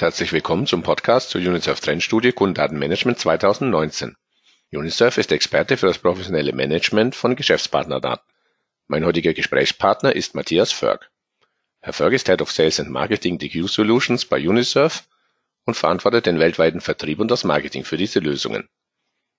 Und herzlich willkommen zum Podcast zur UNICEF Trendstudie Kundendatenmanagement 2019. UNICEF ist Experte für das professionelle Management von Geschäftspartnerdaten. Mein heutiger Gesprächspartner ist Matthias Förg. Herr Förg ist Head of Sales and Marketing DQ Solutions bei UNICEF und verantwortet den weltweiten Vertrieb und das Marketing für diese Lösungen.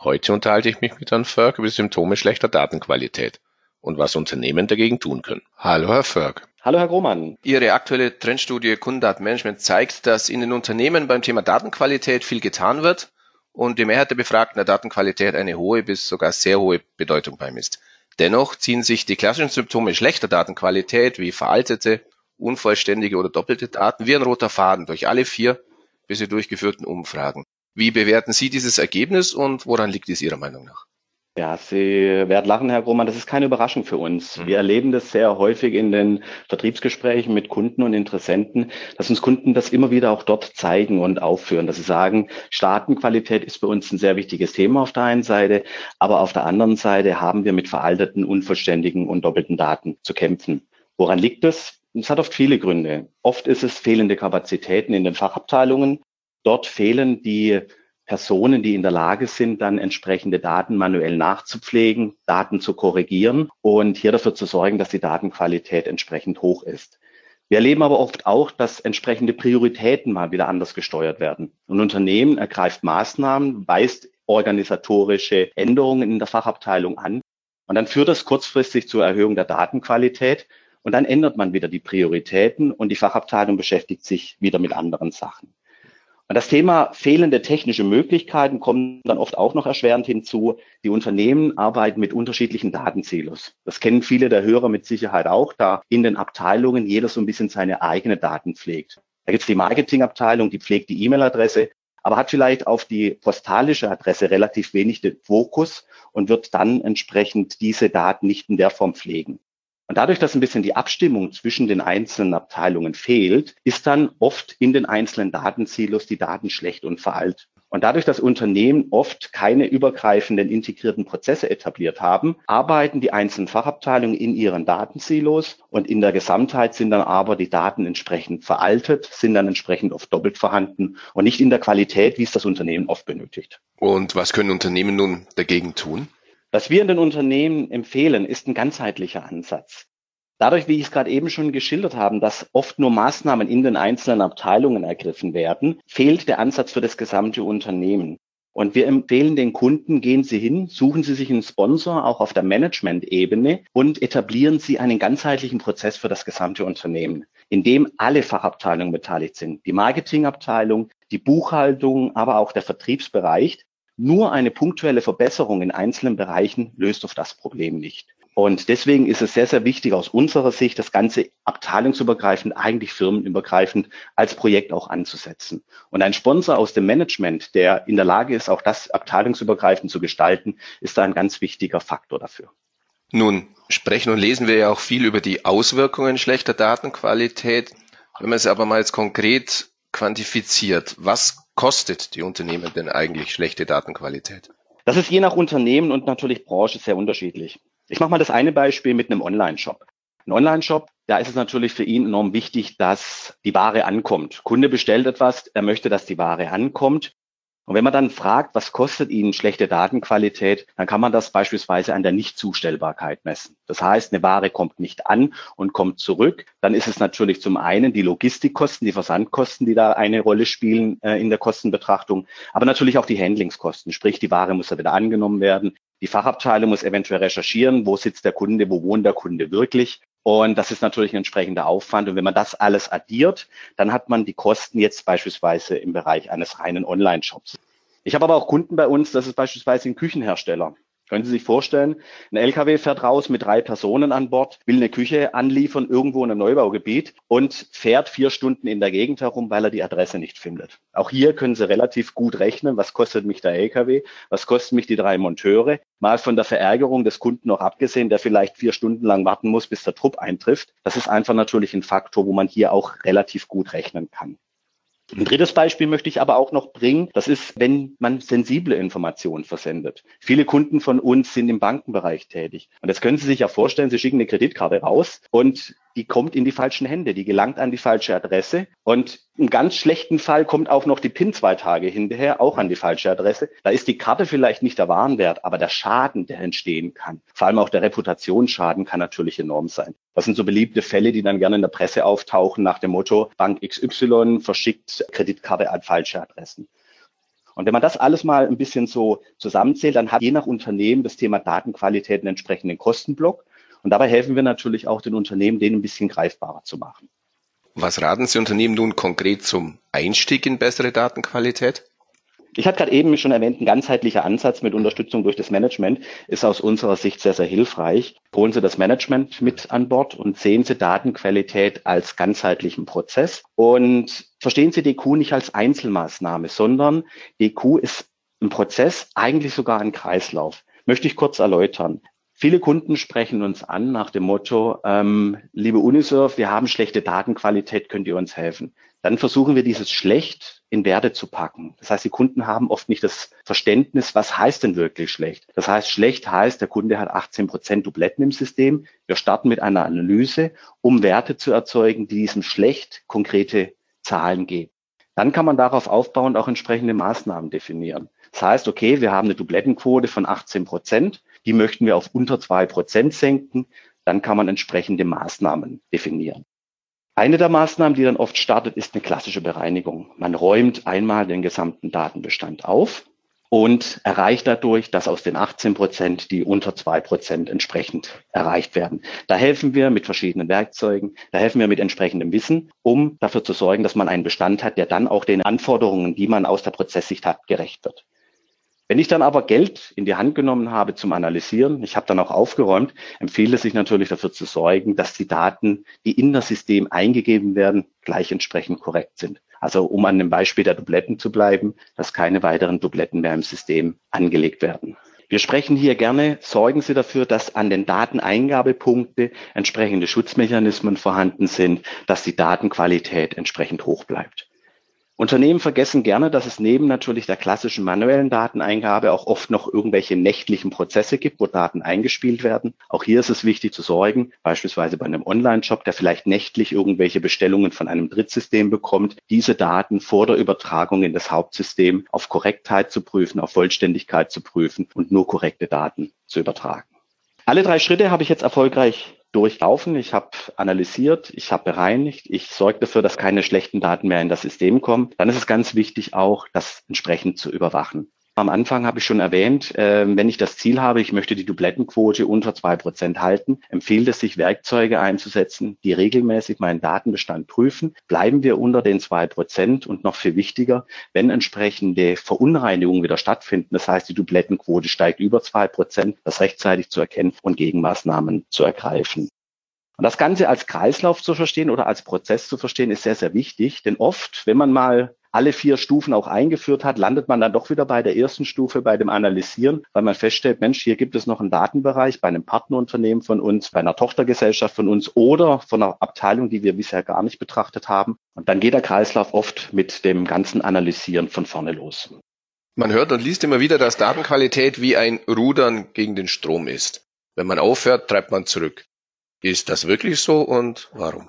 Heute unterhalte ich mich mit Herrn Förg über Symptome schlechter Datenqualität und was Unternehmen dagegen tun können. Hallo, Herr Förg. Hallo, Herr Grohmann. Ihre aktuelle Trendstudie Kundendatenmanagement zeigt, dass in den Unternehmen beim Thema Datenqualität viel getan wird und die Mehrheit der Befragten der Datenqualität eine hohe bis sogar sehr hohe Bedeutung beimisst. Dennoch ziehen sich die klassischen Symptome schlechter Datenqualität wie veraltete, unvollständige oder doppelte Daten wie ein roter Faden durch alle vier bisher durchgeführten Umfragen. Wie bewerten Sie dieses Ergebnis und woran liegt es Ihrer Meinung nach? Ja, Sie werden lachen, Herr Grohmann, das ist keine Überraschung für uns. Mhm. Wir erleben das sehr häufig in den Vertriebsgesprächen mit Kunden und Interessenten, dass uns Kunden das immer wieder auch dort zeigen und aufführen, dass sie sagen, Staatenqualität ist für uns ein sehr wichtiges Thema auf der einen Seite, aber auf der anderen Seite haben wir mit veralteten, unvollständigen und doppelten Daten zu kämpfen. Woran liegt es? Es hat oft viele Gründe. Oft ist es fehlende Kapazitäten in den Fachabteilungen. Dort fehlen die Personen, die in der Lage sind, dann entsprechende Daten manuell nachzupflegen, Daten zu korrigieren und hier dafür zu sorgen, dass die Datenqualität entsprechend hoch ist. Wir erleben aber oft auch, dass entsprechende Prioritäten mal wieder anders gesteuert werden. Ein Unternehmen ergreift Maßnahmen, weist organisatorische Änderungen in der Fachabteilung an und dann führt das kurzfristig zur Erhöhung der Datenqualität und dann ändert man wieder die Prioritäten und die Fachabteilung beschäftigt sich wieder mit anderen Sachen. Und das Thema fehlende technische Möglichkeiten kommt dann oft auch noch erschwerend hinzu. Die Unternehmen arbeiten mit unterschiedlichen Datensilos. Das kennen viele der Hörer mit Sicherheit auch, da in den Abteilungen jeder so ein bisschen seine eigene Daten pflegt. Da gibt es die Marketingabteilung, die pflegt die E-Mail-Adresse, aber hat vielleicht auf die postalische Adresse relativ wenig den Fokus und wird dann entsprechend diese Daten nicht in der Form pflegen. Und dadurch, dass ein bisschen die Abstimmung zwischen den einzelnen Abteilungen fehlt, ist dann oft in den einzelnen Datensilos die Daten schlecht und veraltet. Und dadurch, dass Unternehmen oft keine übergreifenden integrierten Prozesse etabliert haben, arbeiten die einzelnen Fachabteilungen in ihren Datensilos und in der Gesamtheit sind dann aber die Daten entsprechend veraltet, sind dann entsprechend oft doppelt vorhanden und nicht in der Qualität, wie es das Unternehmen oft benötigt. Und was können Unternehmen nun dagegen tun? Was wir in den Unternehmen empfehlen, ist ein ganzheitlicher Ansatz. Dadurch, wie ich es gerade eben schon geschildert habe, dass oft nur Maßnahmen in den einzelnen Abteilungen ergriffen werden, fehlt der Ansatz für das gesamte Unternehmen. Und wir empfehlen den Kunden, gehen Sie hin, suchen Sie sich einen Sponsor, auch auf der Management-Ebene, und etablieren Sie einen ganzheitlichen Prozess für das gesamte Unternehmen, in dem alle Fachabteilungen beteiligt sind. Die Marketingabteilung, die Buchhaltung, aber auch der Vertriebsbereich, nur eine punktuelle Verbesserung in einzelnen Bereichen löst auf das Problem nicht. Und deswegen ist es sehr, sehr wichtig aus unserer Sicht, das Ganze abteilungsübergreifend, eigentlich firmenübergreifend als Projekt auch anzusetzen. Und ein Sponsor aus dem Management, der in der Lage ist, auch das abteilungsübergreifend zu gestalten, ist da ein ganz wichtiger Faktor dafür. Nun sprechen und lesen wir ja auch viel über die Auswirkungen schlechter Datenqualität. Wenn man es aber mal jetzt konkret quantifiziert, was kostet die Unternehmen denn eigentlich schlechte Datenqualität? Das ist je nach Unternehmen und natürlich Branche sehr unterschiedlich. Ich mache mal das eine Beispiel mit einem Online-Shop. Ein Online-Shop, da ist es natürlich für ihn enorm wichtig, dass die Ware ankommt. Kunde bestellt etwas, er möchte, dass die Ware ankommt. Und wenn man dann fragt, was kostet Ihnen schlechte Datenqualität, dann kann man das beispielsweise an der Nichtzustellbarkeit messen. Das heißt, eine Ware kommt nicht an und kommt zurück. Dann ist es natürlich zum einen die Logistikkosten, die Versandkosten, die da eine Rolle spielen äh, in der Kostenbetrachtung, aber natürlich auch die Handlingskosten. Sprich, die Ware muss ja wieder angenommen werden. Die Fachabteilung muss eventuell recherchieren, wo sitzt der Kunde, wo wohnt der Kunde wirklich. Und das ist natürlich ein entsprechender Aufwand. Und wenn man das alles addiert, dann hat man die Kosten jetzt beispielsweise im Bereich eines reinen Online-Shops. Ich habe aber auch Kunden bei uns, das ist beispielsweise ein Küchenhersteller. Können Sie sich vorstellen, ein LKW fährt raus mit drei Personen an Bord, will eine Küche anliefern irgendwo in einem Neubaugebiet und fährt vier Stunden in der Gegend herum, weil er die Adresse nicht findet. Auch hier können Sie relativ gut rechnen, was kostet mich der LKW, was kosten mich die drei Monteure. Mal von der Verärgerung des Kunden noch abgesehen, der vielleicht vier Stunden lang warten muss, bis der Trupp eintrifft. Das ist einfach natürlich ein Faktor, wo man hier auch relativ gut rechnen kann. Ein drittes Beispiel möchte ich aber auch noch bringen. Das ist, wenn man sensible Informationen versendet. Viele Kunden von uns sind im Bankenbereich tätig. Und das können Sie sich ja vorstellen, Sie schicken eine Kreditkarte raus und die kommt in die falschen Hände, die gelangt an die falsche Adresse. Und im ganz schlechten Fall kommt auch noch die PIN zwei Tage hinterher, auch an die falsche Adresse. Da ist die Karte vielleicht nicht der Warenwert, aber der Schaden, der entstehen kann, vor allem auch der Reputationsschaden kann natürlich enorm sein. Das sind so beliebte Fälle, die dann gerne in der Presse auftauchen nach dem Motto, Bank XY verschickt Kreditkarte an falsche Adressen. Und wenn man das alles mal ein bisschen so zusammenzählt, dann hat je nach Unternehmen das Thema Datenqualität einen entsprechenden Kostenblock. Und dabei helfen wir natürlich auch den Unternehmen, den ein bisschen greifbarer zu machen. Was raten Sie Unternehmen nun konkret zum Einstieg in bessere Datenqualität? Ich hatte gerade eben schon erwähnt, ein ganzheitlicher Ansatz mit Unterstützung durch das Management ist aus unserer Sicht sehr, sehr hilfreich. Holen Sie das Management mit an Bord und sehen Sie Datenqualität als ganzheitlichen Prozess und verstehen Sie DQ nicht als Einzelmaßnahme, sondern DQ ist ein Prozess, eigentlich sogar ein Kreislauf. Möchte ich kurz erläutern. Viele Kunden sprechen uns an nach dem Motto, ähm, liebe Unisurf, wir haben schlechte Datenqualität, könnt ihr uns helfen? Dann versuchen wir dieses schlecht in Werte zu packen. Das heißt, die Kunden haben oft nicht das Verständnis, was heißt denn wirklich schlecht? Das heißt, schlecht heißt, der Kunde hat 18 Prozent Dubletten im System. Wir starten mit einer Analyse, um Werte zu erzeugen, die diesem schlecht konkrete Zahlen geben. Dann kann man darauf aufbauend auch entsprechende Maßnahmen definieren. Das heißt, okay, wir haben eine Dublettenquote von 18 Prozent. Die möchten wir auf unter zwei Prozent senken. Dann kann man entsprechende Maßnahmen definieren. Eine der Maßnahmen, die dann oft startet, ist eine klassische Bereinigung. Man räumt einmal den gesamten Datenbestand auf und erreicht dadurch, dass aus den 18 Prozent die unter zwei Prozent entsprechend erreicht werden. Da helfen wir mit verschiedenen Werkzeugen, da helfen wir mit entsprechendem Wissen, um dafür zu sorgen, dass man einen Bestand hat, der dann auch den Anforderungen, die man aus der Prozesssicht hat, gerecht wird. Wenn ich dann aber Geld in die Hand genommen habe zum Analysieren, ich habe dann auch aufgeräumt, empfiehlt es sich natürlich dafür zu sorgen, dass die Daten, die in das System eingegeben werden, gleich entsprechend korrekt sind. Also um an dem Beispiel der Dubletten zu bleiben, dass keine weiteren Dubletten mehr im System angelegt werden. Wir sprechen hier gerne, sorgen Sie dafür, dass an den Dateneingabepunkte entsprechende Schutzmechanismen vorhanden sind, dass die Datenqualität entsprechend hoch bleibt. Unternehmen vergessen gerne, dass es neben natürlich der klassischen manuellen Dateneingabe auch oft noch irgendwelche nächtlichen Prozesse gibt, wo Daten eingespielt werden. Auch hier ist es wichtig zu sorgen, beispielsweise bei einem Online-Shop, der vielleicht nächtlich irgendwelche Bestellungen von einem Drittsystem bekommt, diese Daten vor der Übertragung in das Hauptsystem auf Korrektheit zu prüfen, auf Vollständigkeit zu prüfen und nur korrekte Daten zu übertragen. Alle drei Schritte habe ich jetzt erfolgreich durchlaufen, ich habe analysiert, ich habe bereinigt, ich sorge dafür, dass keine schlechten Daten mehr in das System kommen. Dann ist es ganz wichtig auch, das entsprechend zu überwachen. Am Anfang habe ich schon erwähnt, äh, wenn ich das Ziel habe, ich möchte die Dublettenquote unter zwei Prozent halten, empfiehlt es sich, Werkzeuge einzusetzen, die regelmäßig meinen Datenbestand prüfen. Bleiben wir unter den zwei Prozent und noch viel wichtiger, wenn entsprechende Verunreinigungen wieder stattfinden, das heißt, die Dublettenquote steigt über zwei Prozent, das rechtzeitig zu erkennen und Gegenmaßnahmen zu ergreifen. Und das Ganze als Kreislauf zu verstehen oder als Prozess zu verstehen, ist sehr, sehr wichtig. Denn oft, wenn man mal alle vier Stufen auch eingeführt hat, landet man dann doch wieder bei der ersten Stufe, bei dem Analysieren, weil man feststellt, Mensch, hier gibt es noch einen Datenbereich bei einem Partnerunternehmen von uns, bei einer Tochtergesellschaft von uns oder von einer Abteilung, die wir bisher gar nicht betrachtet haben. Und dann geht der Kreislauf oft mit dem ganzen Analysieren von vorne los. Man hört und liest immer wieder, dass Datenqualität wie ein Rudern gegen den Strom ist. Wenn man aufhört, treibt man zurück. Ist das wirklich so und warum?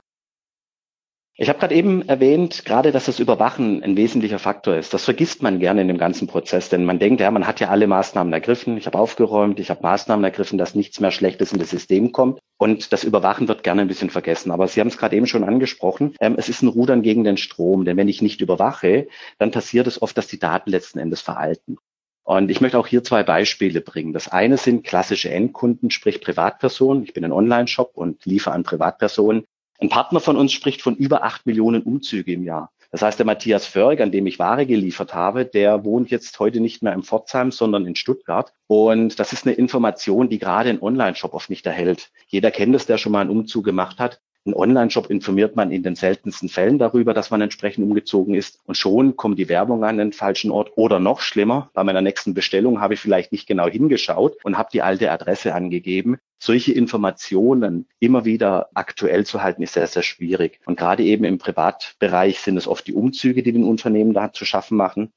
Ich habe gerade eben erwähnt, gerade dass das Überwachen ein wesentlicher Faktor ist. Das vergisst man gerne in dem ganzen Prozess, denn man denkt, ja, man hat ja alle Maßnahmen ergriffen. Ich habe aufgeräumt, ich habe Maßnahmen ergriffen, dass nichts mehr Schlechtes in das System kommt. Und das Überwachen wird gerne ein bisschen vergessen. Aber Sie haben es gerade eben schon angesprochen. Ähm, es ist ein Rudern gegen den Strom, denn wenn ich nicht überwache, dann passiert es oft, dass die Daten letzten Endes veralten. Und ich möchte auch hier zwei Beispiele bringen. Das eine sind klassische Endkunden, sprich Privatpersonen. Ich bin ein Online-Shop und liefere an Privatpersonen. Ein Partner von uns spricht von über acht Millionen Umzüge im Jahr. Das heißt, der Matthias Förg, an dem ich Ware geliefert habe, der wohnt jetzt heute nicht mehr in Pforzheim, sondern in Stuttgart. Und das ist eine Information, die gerade ein Online-Shop oft nicht erhält. Jeder kennt es, der schon mal einen Umzug gemacht hat. Ein Online-Shop informiert man in den seltensten Fällen darüber, dass man entsprechend umgezogen ist. Und schon kommt die Werbung an den falschen Ort. Oder noch schlimmer, bei meiner nächsten Bestellung habe ich vielleicht nicht genau hingeschaut und habe die alte Adresse angegeben. Solche Informationen immer wieder aktuell zu halten, ist sehr, sehr schwierig. Und gerade eben im Privatbereich sind es oft die Umzüge, die den Unternehmen da zu schaffen machen.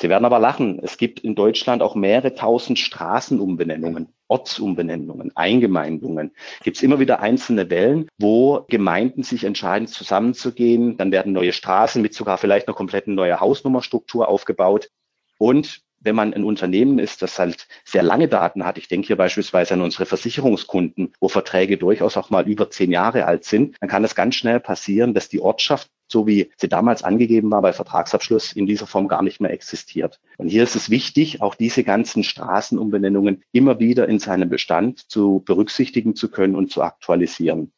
Sie werden aber lachen. Es gibt in Deutschland auch mehrere tausend Straßenumbenennungen. Ortsumbenennungen, Eingemeindungen, gibt es immer wieder einzelne Wellen, wo Gemeinden sich entscheiden, zusammenzugehen. Dann werden neue Straßen mit sogar vielleicht einer kompletten neuen Hausnummerstruktur aufgebaut. Und wenn man ein Unternehmen ist, das halt sehr lange Daten hat, ich denke hier beispielsweise an unsere Versicherungskunden, wo Verträge durchaus auch mal über zehn Jahre alt sind, dann kann es ganz schnell passieren, dass die Ortschaft so wie sie damals angegeben war bei Vertragsabschluss, in dieser Form gar nicht mehr existiert. Und hier ist es wichtig, auch diese ganzen Straßenumbenennungen immer wieder in seinem Bestand zu berücksichtigen zu können und zu aktualisieren.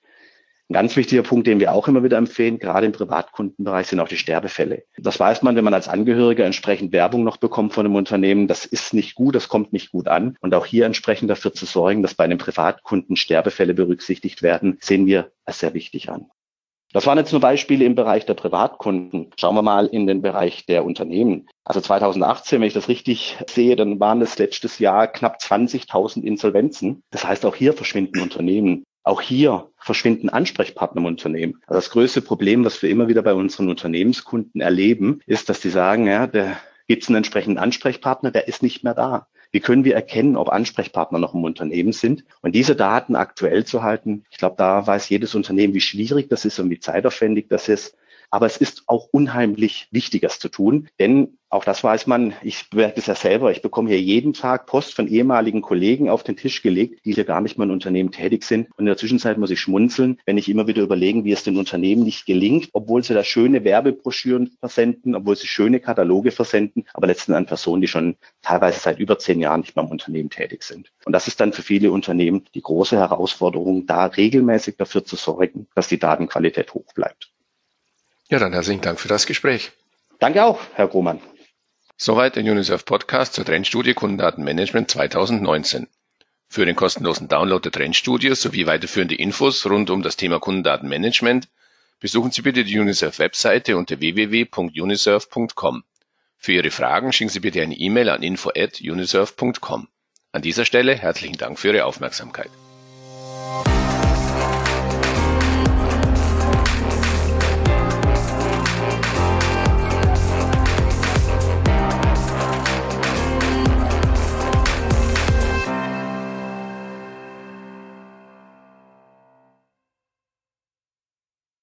Ein ganz wichtiger Punkt, den wir auch immer wieder empfehlen, gerade im Privatkundenbereich, sind auch die Sterbefälle. Das weiß man, wenn man als Angehöriger entsprechend Werbung noch bekommt von einem Unternehmen. Das ist nicht gut, das kommt nicht gut an. Und auch hier entsprechend dafür zu sorgen, dass bei einem Privatkunden Sterbefälle berücksichtigt werden, sehen wir als sehr wichtig an. Das waren jetzt nur Beispiele im Bereich der Privatkunden. Schauen wir mal in den Bereich der Unternehmen. Also 2018, wenn ich das richtig sehe, dann waren es letztes Jahr knapp 20.000 Insolvenzen. Das heißt, auch hier verschwinden Unternehmen. Auch hier verschwinden Ansprechpartner im Unternehmen. Also das größte Problem, was wir immer wieder bei unseren Unternehmenskunden erleben, ist, dass die sagen, ja, da gibt es einen entsprechenden Ansprechpartner, der ist nicht mehr da. Wie können wir erkennen, ob Ansprechpartner noch im Unternehmen sind? Und diese Daten aktuell zu halten, ich glaube, da weiß jedes Unternehmen, wie schwierig das ist und wie zeitaufwendig das ist. Aber es ist auch unheimlich Wichtiges zu tun, denn auch das weiß man, ich merke es ja selber, ich bekomme hier jeden Tag Post von ehemaligen Kollegen auf den Tisch gelegt, die hier gar nicht mehr in Unternehmen tätig sind. Und in der Zwischenzeit muss ich schmunzeln, wenn ich immer wieder überlegen, wie es den Unternehmen nicht gelingt, obwohl sie da schöne Werbebroschüren versenden, obwohl sie schöne Kataloge versenden, aber letzten an Personen, die schon teilweise seit über zehn Jahren nicht mehr im Unternehmen tätig sind. Und das ist dann für viele Unternehmen die große Herausforderung, da regelmäßig dafür zu sorgen, dass die Datenqualität hoch bleibt. Ja, dann herzlichen Dank für das Gespräch. Danke auch, Herr Grohmann. Soweit der UNICEF Podcast zur Trendstudie Kundendatenmanagement 2019. Für den kostenlosen Download der Trendstudie sowie weiterführende Infos rund um das Thema Kundendatenmanagement besuchen Sie bitte die UNICEF-Webseite unter www.unicef.com. Für Ihre Fragen schicken Sie bitte eine E-Mail an info@unicef.com. An dieser Stelle herzlichen Dank für Ihre Aufmerksamkeit.